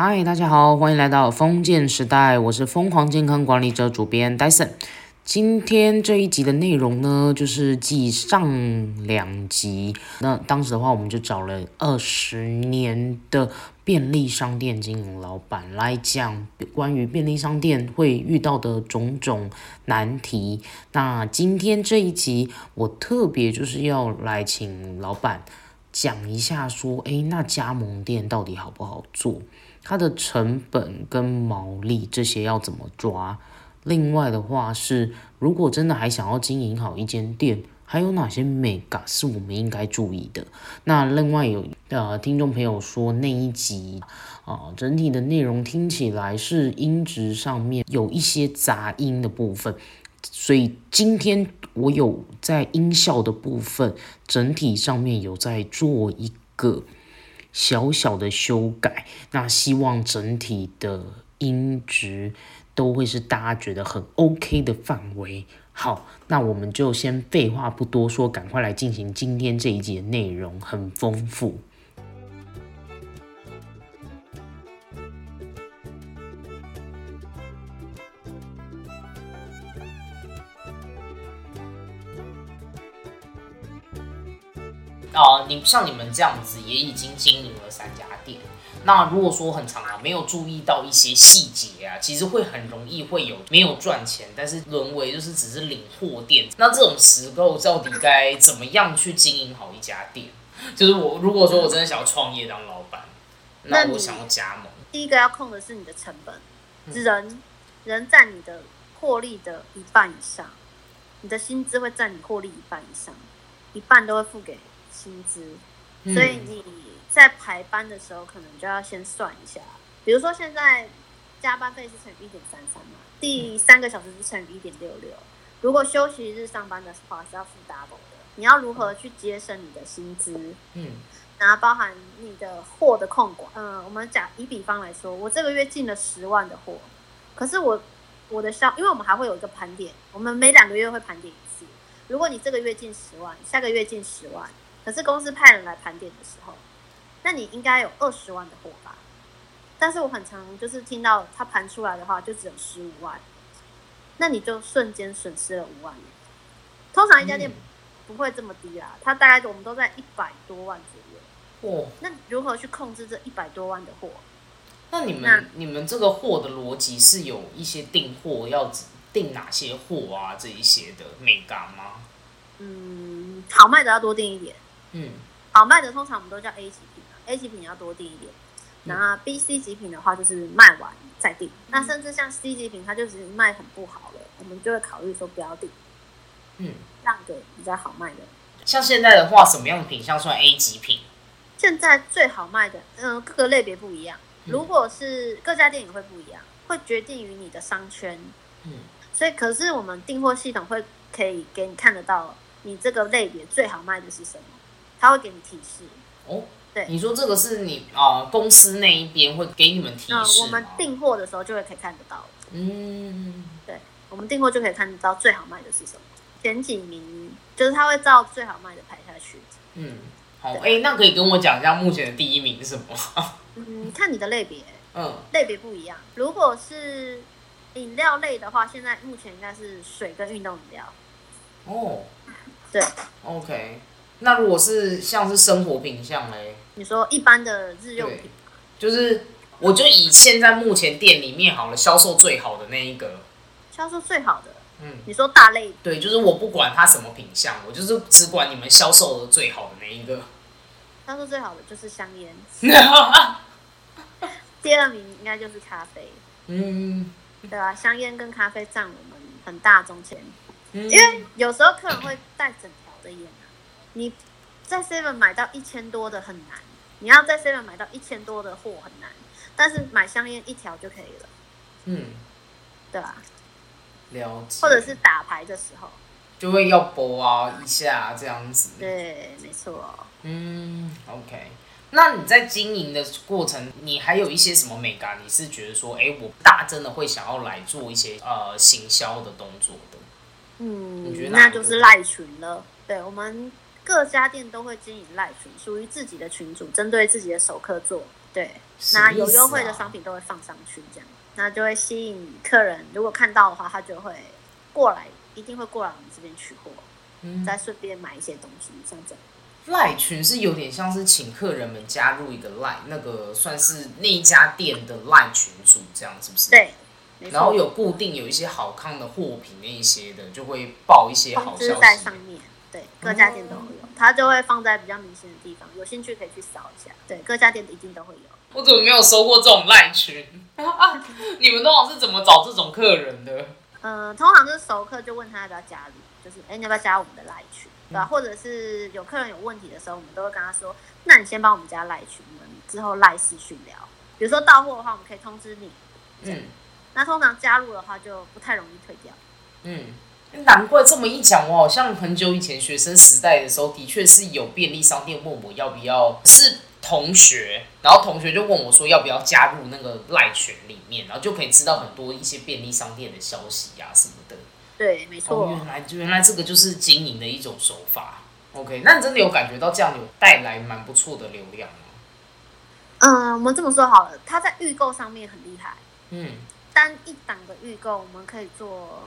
嗨，大家好，欢迎来到封建时代，我是疯狂健康管理者主编 Dyson。今天这一集的内容呢，就是继上两集，那当时的话，我们就找了二十年的便利商店经营老板来讲关于便利商店会遇到的种种难题。那今天这一集，我特别就是要来请老板讲一下，说，诶，那加盟店到底好不好做？它的成本跟毛利这些要怎么抓？另外的话是，如果真的还想要经营好一间店，还有哪些美感是我们应该注意的？那另外有呃听众朋友说那一集啊，整体的内容听起来是音质上面有一些杂音的部分，所以今天我有在音效的部分整体上面有在做一个。小小的修改，那希望整体的音质都会是大家觉得很 OK 的范围。好，那我们就先废话不多说，赶快来进行今天这一集的内容，很丰富。啊，你像你们这样子也已经经营了三家店，那如果说很长啊，没有注意到一些细节啊，其实会很容易会有没有赚钱，但是沦为就是只是领货店。那这种时候到底该怎么样去经营好一家店？就是我如果说我真的想要创业当老板，那我想要加盟，第一个要控的是你的成本，人人占你的获利的一半以上，你的薪资会占你获利一半以上，一半都会付给。薪资，所以你在排班的时候，可能就要先算一下。比如说，现在加班费是乘以一点三三嘛，第三个小时是乘以一点六六。如果休息日上班的话，是要付 double 的。你要如何去节省你的薪资？嗯，然后包含你的货的控管。嗯，我们讲以比方来说，我这个月进了十万的货，可是我我的销，因为我们还会有一个盘点，我们每两个月会盘点一次。如果你这个月进十万，下个月进十万。可是公司派人来盘点的时候，那你应该有二十万的货吧？但是我很常就是听到他盘出来的话就只有十五万，那你就瞬间损失了五万。通常一家店不会这么低啦，它大概我们都在一百多万左右。哦，那如何去控制这一百多万的货？那你们你们这个货的逻辑是有一些订货要订哪些货啊？这一些的美感吗？嗯，好卖的要多订一点。嗯，好卖的通常我们都叫 A 级品，A 级品要多订一点。然后 B、C 级品的话就是卖完再订。那甚至像 C 级品，它就只是卖很不好了，我们就会考虑说不要订。嗯，让给比较好卖的。像现在的话，什么样的品相算 A 级品？现在最好卖的，嗯，各个类别不一样。如果是各家店也会不一样，会决定于你的商圈。嗯，所以可是我们订货系统会可以给你看得到，你这个类别最好卖的是什么。他会给你提示哦，对，你说这个是你啊公司那一边会给你们提示我们订货的时候就会可以看得到。嗯，对，我们订货就可以看得到最好卖的是什么，前几名就是他会照最好卖的排下去。嗯，好，哎，那可以跟我讲一下目前的第一名是什么？嗯，看你的类别，嗯，类别不一样。如果是饮料类的话，现在目前应该是水跟运动饮料。哦，对，OK。那如果是像是生活品相嘞？你说一般的日用品，就是我就以现在目前店里面好了，销售最好的那一个，销售最好的，嗯，你说大类，对，就是我不管它什么品相，我就是只管你们销售的最好的那一个。销售最好的就是香烟，第二名应该就是咖啡，嗯，对吧？香烟跟咖啡占我们很大中间，因为有时候客人会带整条的烟。你在 Seven 买到一千多的很难，你要在 Seven 买到一千多的货很难，但是买香烟一条就可以了。嗯，对吧？了解。或者是打牌的时候，就会要拨啊一下这样子。对，没错。嗯，OK。那你在经营的过程，你还有一些什么美感？你是觉得说，哎，我大真的会想要来做一些呃行销的动作的？嗯，那就是赖群了。对我们。各家店都会经营赖群，属于自己的群主，针对自己的首客做对，那有优惠的啊商品都会放上去，这样，那就会吸引客人，如果看到的话，他就会过来，一定会过来我们这边取货，嗯再顺便买一些东西，像这样。赖群是有点像是请客人们加入一个赖，那个算是那一家店的赖群主，这样是不是？。对，然后有固定有一些好康的货品那一些的，就会报一些好消息在上。面，对，各家店都会有，它就会放在比较明显的地方，有兴趣可以去扫一下。对，各家店一定都会有。我怎么没有收过这种赖群？你们通常是怎么找这种客人的？呃，通常就是熟客就问他要不要加入，就是哎、你要不要加我们的赖群，对吧、嗯或者是有客人有问题的时候，我们都会跟他说，那你先帮我们加赖群，我们之后赖私讯聊。比如说到货的话，我们可以通知你。嗯那通常加入的话就不太容易退掉。嗯，难怪这么一讲，我好像很久以前学生时代的时候，的确是有便利商店问我要不要，是同学，然后同学就问我说要不要加入那个赖群里面，然后就可以知道很多一些便利商店的消息啊什么的。对，没错。哦，原来原来这个就是经营的一种手法。OK，那你真的有感觉到这样有带来蛮不错的流量吗？嗯，我们这么说好了，他在预购上面很厉害。嗯单一档的预购，我们可以做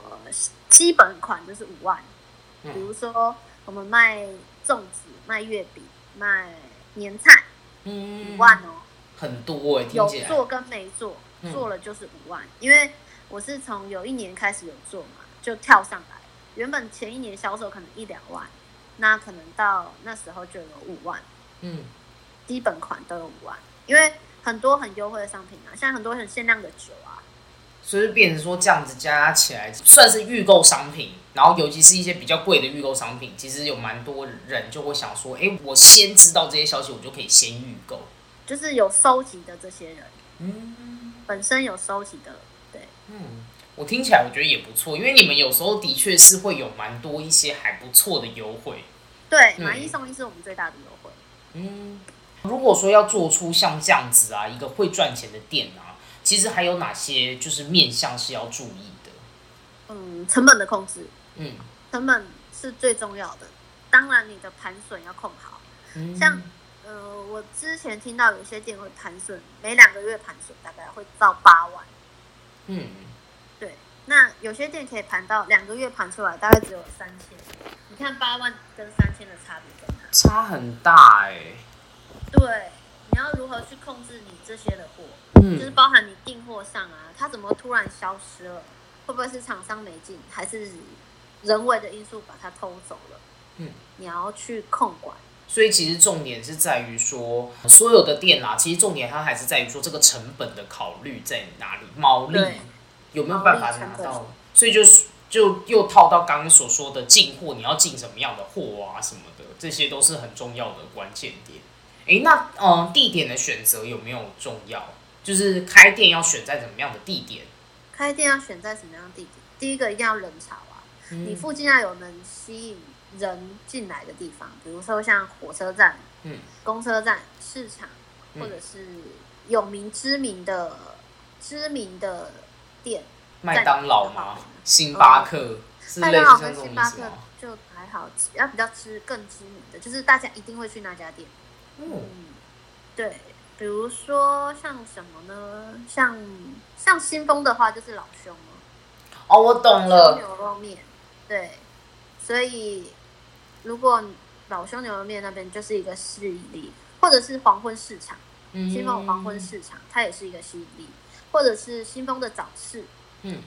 基本款就是五万，比嗯如说我们卖粽子、卖月饼、卖年菜，嗯五万哦。很多哎、听有。做跟没做，嗯做了就是五万。因为我是从有一年开始有做嘛，就跳上来。原本前一年销售可能一两万，那可能到那时候就有五万，嗯基本款都有五万。因为很多很优惠的商品啊，像很多很限量的酒啊，所以变成说这样子加起来算是预购商品，然后尤其是一些比较贵的预购商品，其实有蛮多人就会想说，哎、我先知道这些消息，我就可以先预购。就是有收集的这些人，嗯本身有收集的，对，嗯，我听起来我觉得也不错，因为你们有时候的确是会有蛮多一些还不错的优惠。对，嗯买一送一是我们最大的优惠。嗯，如果说要做出像这样子啊一个会赚钱的店啊，其实还有哪些就是面向是要注意的？嗯，成本的控制，嗯成本是最重要的。当然，你的盘损要控好。嗯，像呃，我之前听到有些店会盘损，每两个月盘损大概会到八万。嗯对，那有些店可以盘到两个月盘出来大概只有三千。你看八万跟三千的差别在哪？差很大哎、对，你要如何去控制你这些的货？嗯就是嗯包含你订货上啊，它怎么突然消失了？会不会是厂商没进，还是人为的因素把它偷走了？嗯，你要去控管。所以其实重点是在于说，所有的店啦，其实重点它还是在于说这个成本的考虑在哪里，毛利有没有办法拿到？所以就是就又套到刚刚所说的进货，你要进什么样的货啊什么的，这些都是很重要的关键点。诶，那嗯、呃地点的选择有没有重要？就是开店要选在怎么样的地点？开店要选在什么样的地点？第一个一定要人潮啊，你嗯附近要有能吸引人进来的地方，比如说像火车站、嗯公车站、市场，嗯或者是有名知名的知名的店。麦当劳吗？星巴克、是类似像麦当劳跟这种星巴克吗？就还好，要比较知更知名的，就是大家一定会去那家店。嗯嗯，对，比如说像什么呢？像像新丰的话，就是老兄了，哦，我懂了。牛肉面，对，所以如果老兄牛肉面那边就是一个吸引力，或者是黄昏市场，嗯新丰有黄昏市场，它也是一个吸引力，或者是新丰的早市，嗯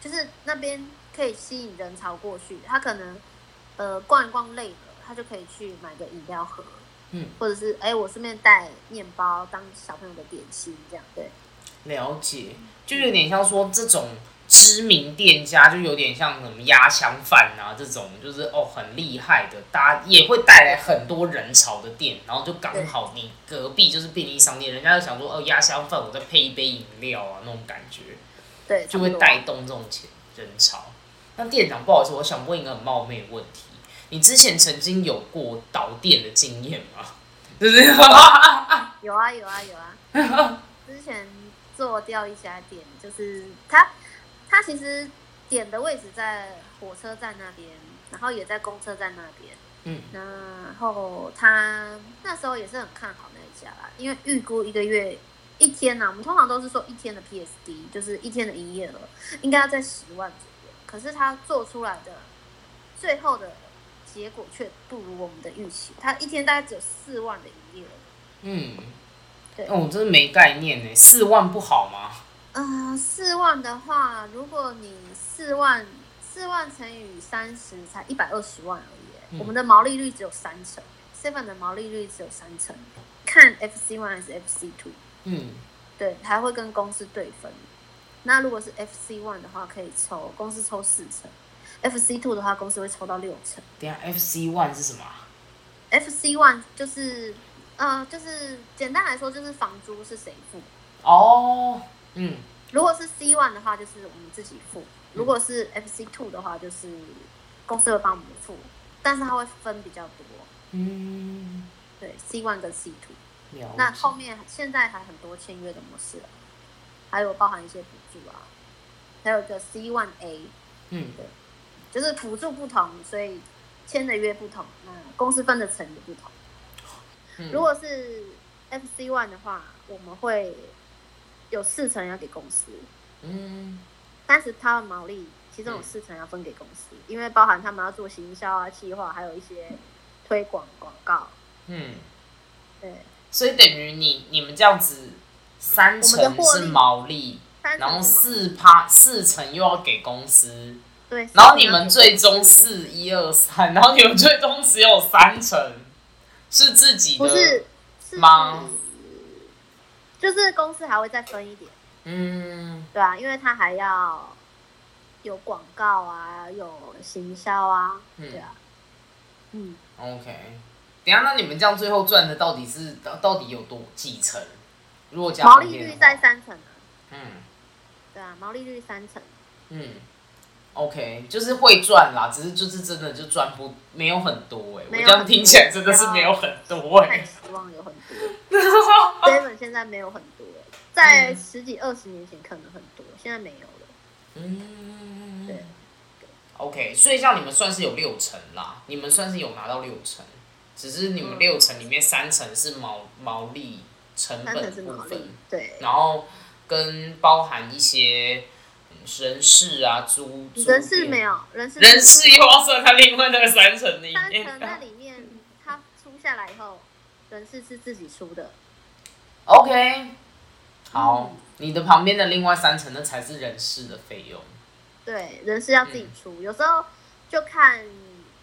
就是那边可以吸引人潮过去，他可能呃逛一逛累了，他就可以去买个饮料喝，嗯，或者是哎、我顺便带面包当小朋友的点心，这样对，了解，就有点像说这种知名店家，就有点像什么压箱饭啊这种，就是哦很厉害的，大家也会带来很多人潮的店，然后就刚好你隔壁就是便利商店，人家就想说哦压箱饭，我再配一杯饮料啊那种感觉，对，就会带动这种钱人潮。那店长，不好意思，我想问一个很冒昧的问题，你之前曾经有过导电的经验吗？就 是有啊有啊有啊，之前做掉一家店，就是他他其实点的位置在火车站那边，然后也在公车站那边，嗯，然后他那时候也是很看好那一家啦，因为预估一个月一天呢、我们通常都是说一天的 PSD，就是一天的营业额应该要在十万左右，可是他做出来的最后的结果却不如我们的预期，他一天大概只有四万的营业额。嗯，对哦，我真是没概念呢，四万不好吗？嗯，四万的话，如果你四万四万乘以三十，才一百二十万而已。嗯我们的毛利率只有三成，seven 的毛利率只有三成。看 FC one 还是 FC two，嗯，对，还会跟公司对分。那如果是 FC one 的话，可以抽公司抽四成；FC two 的话，公司会抽到六成。等下 FC one 是什么啊？FC one 就是，呃，就是简单来说，就是房租是谁付。哦，嗯，如果是 C one 的话，就是我们自己付；如果是 FC two 的话，就是公司会帮我们付，但是它会分比较多。嗯，对，C one 跟 C two。那后面现在还很多签约的模式啊，还有包含一些补助啊，还有一个 C one A，嗯，就是补助不同，所以签的约不同，那公司分的层也不同。嗯。如果是 FC one 的话，我们会有四成要给公司，嗯。但是它的毛利其中有四成要分给公司，因为包含他们要做行销啊、企划，还有一些推广广告。嗯，对，所以等于你你们这样子三成是毛利，然后四趴四成又要给公司，对，然后你们最终是一二三，然后你们最终只有三成是自己的，不是是吗？就是公司还会再分一点，嗯。对啊，因为他还要有广告啊，有行销啊，嗯对啊，嗯，，OK。等下，那你们这样最后赚的到底是到到底有多几成？如果加毛利率在三成啊，嗯。对啊，毛利率三成，嗯，OK，就是会赚啦，只是就是真的就赚不没有很多哎、我这样听起来真的是没有很多哎、太 希望有很多，seven 现在没有很多，在十几二十年前可能很多，现在没有了，嗯，对。OK，所以像你们算是有六成啦，你们算是有拿到六成，只是你们嗯六成里面三成是毛毛利成本部分，，对，然后跟包含一些嗯人事啊、租人事没有，人事人事又要算他另外那个三层里面。三层那里面，他出下来以后，人事是自己出的，OK，好，嗯你的旁边的另外三层那才是人事的费用。对，人事要自己嗯。出，有时候就看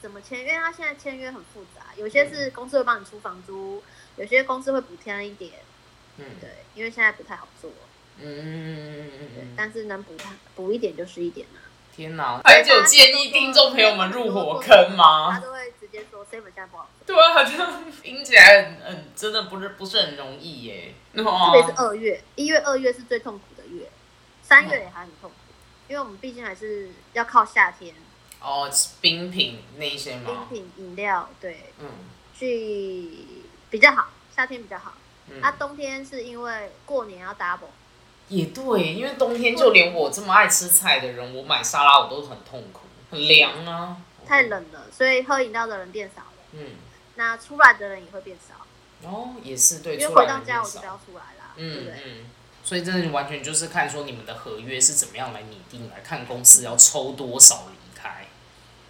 怎么签，因为他现在签约很复杂，有些是公司会帮你出房租，有些公司会补贴一点，嗯。对，因为现在不太好做，嗯嗯嗯嗯对，嗯，但是能补它补一点就是一点嘛。天哪！还有建议听众朋友们入火坑吗他吗？都会直接说 seven 现在不好做，对啊，好像听起来很很真的不是不是很容易耶。特哦别是二月，一月、二月是最痛苦的月，三月也还很痛苦，因为我们毕竟还是要靠夏天，哦，冰品那一些冰？品、饮料，对，嗯去比较好，夏天比较好。嗯，啊，冬天是因为过年要 double，也对，因为冬天就连我这么爱吃菜的人，我买沙拉我都很痛苦，很凉啊。太。冷了，所以喝饮料的人变少了，嗯，那出来的人也会变少，哦，也是对，因为回到家我就不要出来啦，对不对？嗯嗯，所以真的完全就是看说你们的合约是怎么样来拟定，来看公司要抽多少离开。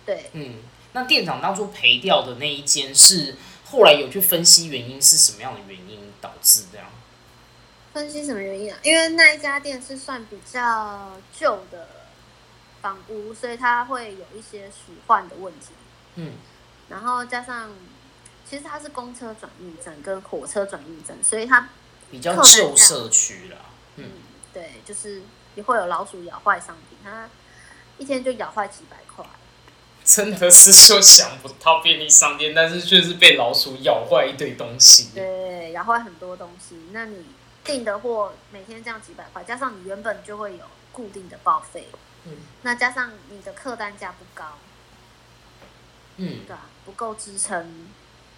对，嗯，那店长当初赔掉的那一间是后来有去分析原因是什么样的原因导致这样？分析什么原因啊？因为那一家店是算比较旧的房屋，所以它会有一些鼠患的问题。嗯然后加上，其实它是公车转运站跟火车转运站，所以它比较旧社区啦。嗯嗯，对，就是也会有老鼠咬坏商品，它一天就咬坏几百块。真的是就想不到便利商店，但是却是被老鼠咬坏一堆东西。对，咬坏很多东西。那你订的货每天这样几百块，加上你原本就会有固定的报废，嗯那加上你的客单价不高，嗯，对啊、不够支撑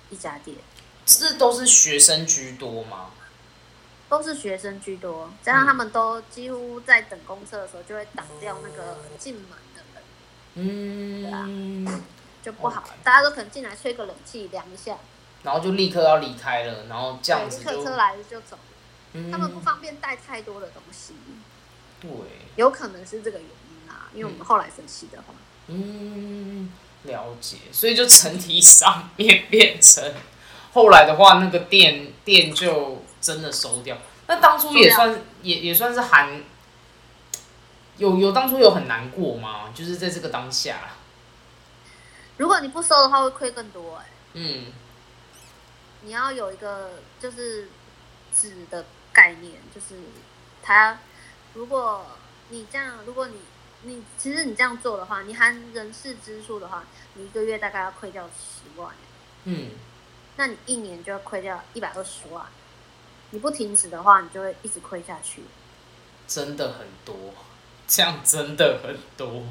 一家店，这都是学生居多吗？都是学生居多，加上他们都几乎在等公车的时候就会挡掉那个进门的人。嗯，对啊就不好了。大家都可能进来吹个冷气凉一下，然后就立刻要离开了，然后这样子就客车来了就走。嗯。他们不方便带太多的东西，对，有可能是这个原因啊。因为我们后来分析的话，嗯，了解，所以就整体上面变成后来的话，那个店店就真的收掉。那当初也算也也算是含有有当初有很难过吗？就是在这个当下，如果你不收的话，会亏更多哎、嗯。你要有一个就是纸的概念，就是他，如果你这样，如果你你其实你这样做的话，你含人事支出的话，你一个月大概要亏掉十万，嗯，那你一年就要亏掉一百二十万。你不停止的话，你就会一直亏下去。真的很多，这样真的很多，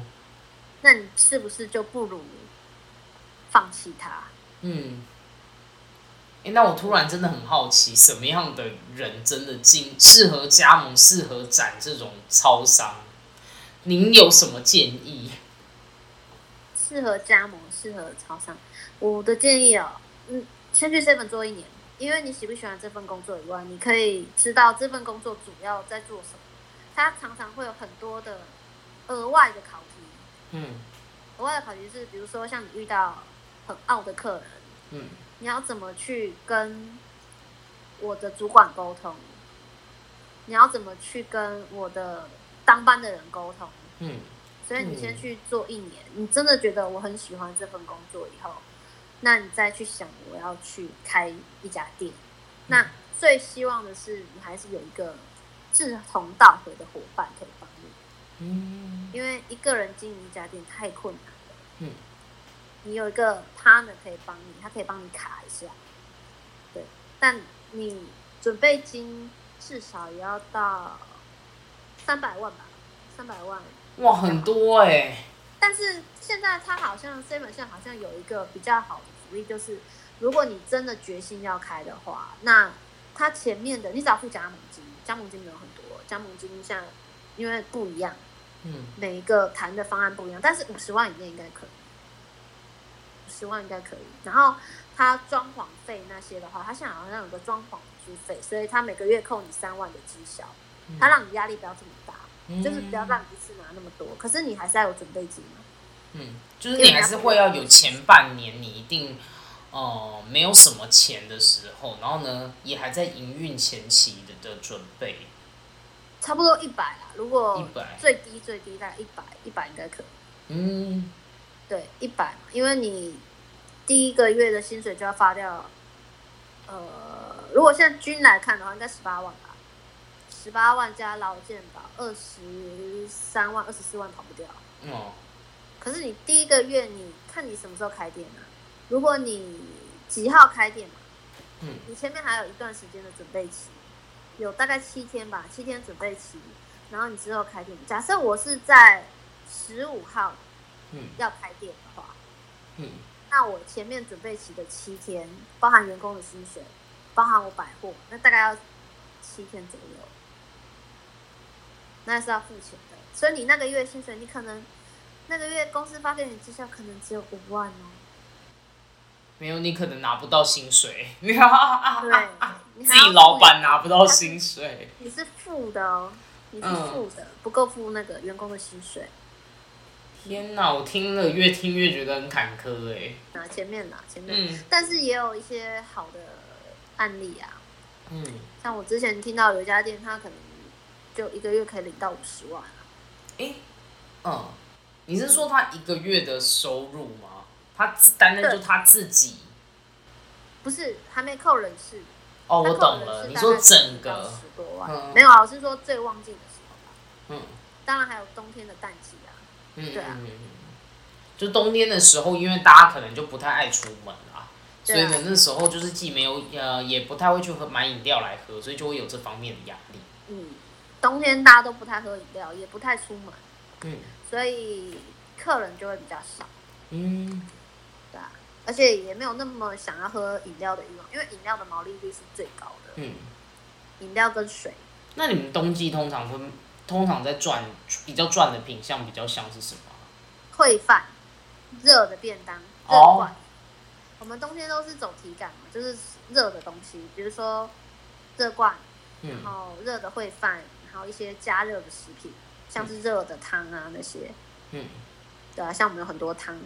那你是不是就不如放弃它？嗯。哎、那我突然真的很好奇，什么样的人真的进适合加盟、适合展这种超商？您有什么建议？适合加盟，适合超商。我的建议哦，嗯，先去 seven 做一年，因为你喜不喜欢这份工作以外，你可以知道这份工作主要在做什么。它常常会有很多的额外的考题，嗯额外的考题是，比如说像你遇到很傲的客人，嗯你要怎么去跟我的主管沟通？你要怎么去跟我的当班的人沟通？嗯所以你先去做一年，你真的觉得我很喜欢这份工作以后，那你再去想我要去开一家店。那最希望的是你还是有一个志同道合的伙伴可以帮你，嗯因为一个人经营一家店太困难了。嗯，你有一个 partner 可以帮你，他可以帮你卡一下，对，但你准备金至少也要到三百万吧，三百万。哇，很多哎、但是现在他好像 seven 现好像有一个比较好的福利，就是如果你真的决心要开的话，那他前面的你只要付加盟金，加盟金没有很多，加盟金像因为不一样，嗯。每一个谈的方案不一样，但是五十万以内应该可以，五十万应该可以。然后他装潢费那些的话，他现在好像有个装潢租费，所以他每个月扣你三万的绩效，他让你压力不要这么大，嗯就是不要让你一次拿那么多，可是你还是要有准备金嘛。嗯，就是你还是会要有前半年，你一定呃没有什么钱的时候，然后呢也还在营运前期的的准备，差不多一百啦，如果100最低最低大概一百，一百应该可以。嗯对，一百嘛，因为你第一个月的薪水就要发掉，呃，如果现在均来看的话，应该十八万吧，十八万加劳健保，二十三万、二十四万跑不掉。哦可是你第一个月，你看你什么时候开店啊？如果你几号开店嘛，嗯你前面还有一段时间的准备期，有大概七天吧，七天准备期，然后你之后开店。假设我是在十五号嗯。要开店的话，嗯。那我前面准备期的七天，包含员工的薪水，包含我百货，那大概要七天左右，那是要付钱的。所以你那个月薪水，你可能那个月公司发给你绩效可能只有五万哦。没有你可能拿不到薪水，对，你自己老板拿不到薪水，你是负的哦，你是嗯。负的，不够付那个员工的薪水。天哪，我听了越听越觉得很坎坷哎，啊前面啦前面，嗯但是也有一些好的案例啊，嗯，像我之前听到有一家店，他可能就一个月可以领到五十万啊。哎，嗯，你是说他一个月的收入吗？他自担任就他自己。不是，还没扣人事。哦，我懂了，你说整个，十多万，嗯没有啊，我是说最旺季的时候吧。嗯当然还有冬天的淡季啊。嗯对啊。就冬天的时候，因为大家可能就不太爱出门啦，所以呢，那时候就是既没有呃，也不太会去喝买饮料来喝，所以就会有这方面的压力。嗯，冬天大家都不太喝饮料，也不太出门，嗯。所以客人就会比较少，嗯。对啊。而且也没有那么想要喝饮料的欲望，因为饮料的毛利率是最高的，嗯，饮料跟水。那你们冬季通常会通常在赚比较赚的品相比较像是什么？啊？烩饭、热的便当、热哦罐。我们冬天都是走体感嘛，就是热的东西，比如说热罐，嗯。然后热的烩饭，然后一些加热的食品，像是热的汤啊那些，嗯，对啊，像我们有很多汤，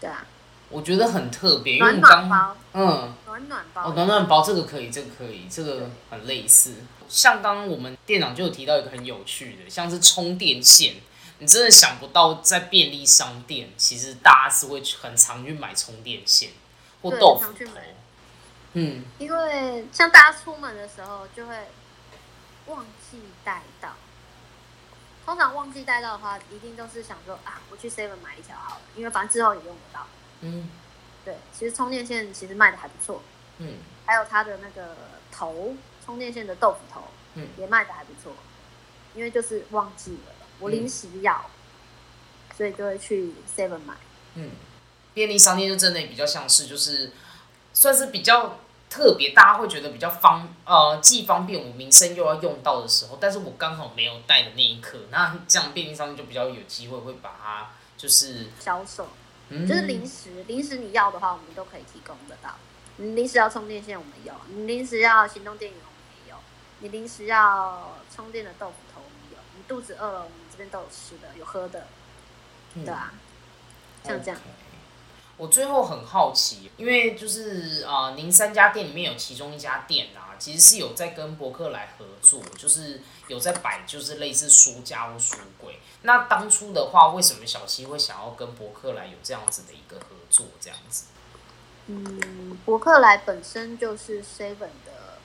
对啊，我觉得很特别，因为你刚嗯。暖暖包，哦，暖暖包这个可以，这个可以，这个很类似。像刚刚我们店长就有提到一个很有趣的，像是充电线，你真的想不到在便利商店，其实大家是会很常去买充电线或对豆腐头常去买。嗯，因为像大家出门的时候就会忘记带到，通常忘记带到的话，一定都是想说啊，我去 Seven 买一条好了，因为反正之后也用不到。嗯。对，其实充电线其实卖的还不错，嗯。还有它的那个头，充电线的豆腐头，嗯。也卖的还不错，因为就是忘记了，我临时要，所以就会去 Seven 买。嗯，便利商店就真的比较像是就是算是比较特别，大家会觉得比较方呃既方便我民生又要用到的时候，但是我刚好没有带的那一刻，那这样便利商店就比较有机会会把它就是销售，嗯就是零食，零食你要的话，我们都可以提供得到。你临时要充电线，我们有；你临时要行动电源，我们也有；你临时要充电的豆腐头，我们有；你肚子饿了，我们这边都有吃的，有喝的，嗯对啊，像这样我最后很好奇，因为就是啊、呃您三家店里面有其中一家店啊，其实是有在跟博客来合作，就是有在摆就是类似书架或书柜。那当初的话，为什么小七会想要跟博客来有这样子的一个合作？这样子，嗯，伯克莱本身就是 Seven 的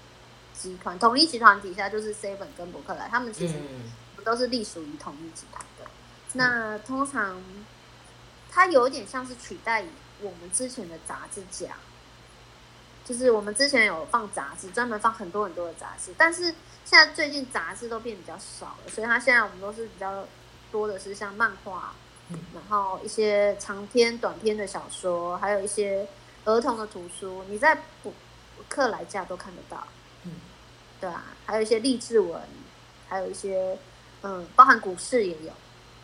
集团，统一集团底下就是 Seven 跟伯克莱，他们其实嗯都是隶属于统一集团的。那通常它有一点像是取代我们之前的杂志架，就是我们之前有放杂志，专门放很多很多的杂志，但是现在最近杂志都变比较少了，所以它现在我们都是比较多的是像漫画，然后一些长篇、短篇的小说，还有一些儿童的图书，你在补课来架都看得到。嗯，对啊，还有一些励志文，还有一些嗯，包含股市也有。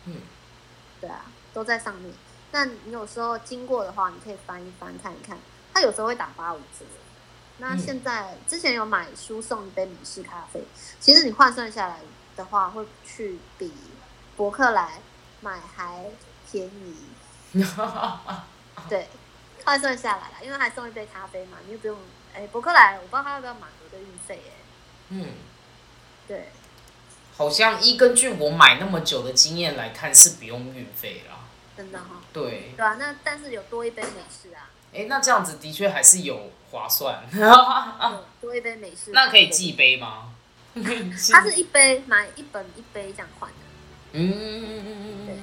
嗯，对啊，都在上面。那你有时候经过的话，你可以翻一翻看一看，它有时候会打八五折。那嗯现在、之前有买书送一杯美式咖啡，其实你换算下来的话，会去比博客来买还便宜。对，换算下来了，因为还送一杯咖啡嘛，你又不用哎，博客来我不知道他要不要满额的运费哎。嗯，对，好像依根据我买那么久的经验来看，是不用运费啦。真的哈、对，对啊，那但是有多一杯美式啊，哎、那这样子的确还是有划算。多一杯美式。啊那可以寄杯吗？它是一杯买一本一杯这样换的。嗯，对，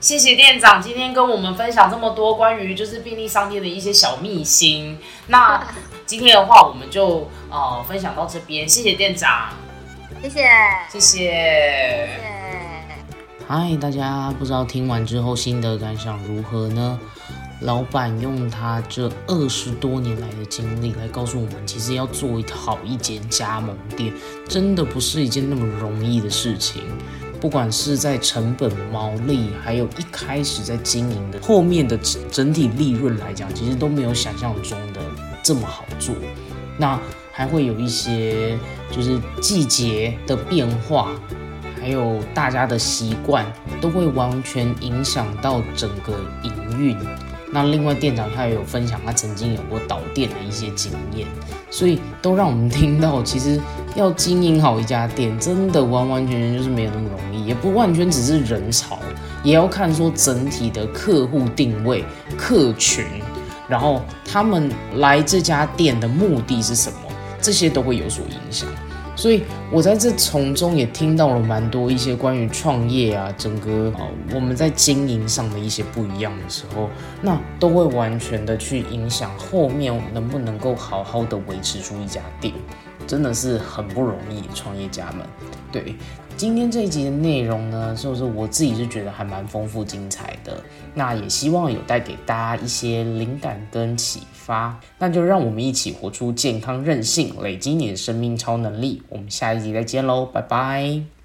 谢谢店长今天跟我们分享这么多关于就是便利商店的一些小秘辛。那 今天的话，我们就呃分享到这边，谢谢店长，谢谢，谢谢。嗨，大家不知道听完之后心得感想如何呢？老板用他这二十多年来的经历来告诉我们，其实要做一好一间加盟店，真的不是一件那么容易的事情。不管是在成本、毛利，还有一开始在经营的后面的整体利润来讲，其实都没有想象中的这么好做。那还会有一些就是季节的变化，还有大家的习惯，都会完全影响到整个营运。那另外店长他也有分享，他曾经有过导店的一些经验，所以都让我们听到，其实要经营好一家店，真的完完全全就是没有那么容易，也不完全只是人潮，也要看说整体的客户定位、客群，然后他们来这家店的目的是什么，这些都会有所影响。所以我在这从中也听到了蛮多一些关于创业啊，整个呃我们在经营上的一些不一样的时候，那都会完全的去影响后面能不能够好好的维持住一家店，真的是很不容易，创业家们。对，今天这一集的内容呢，就是我自己是觉得还蛮丰富精彩的，那也希望有带给大家一些灵感跟启发。那就让我们一起活出健康韧性，累积你的生命超能力。我们下一集再见喽，拜拜。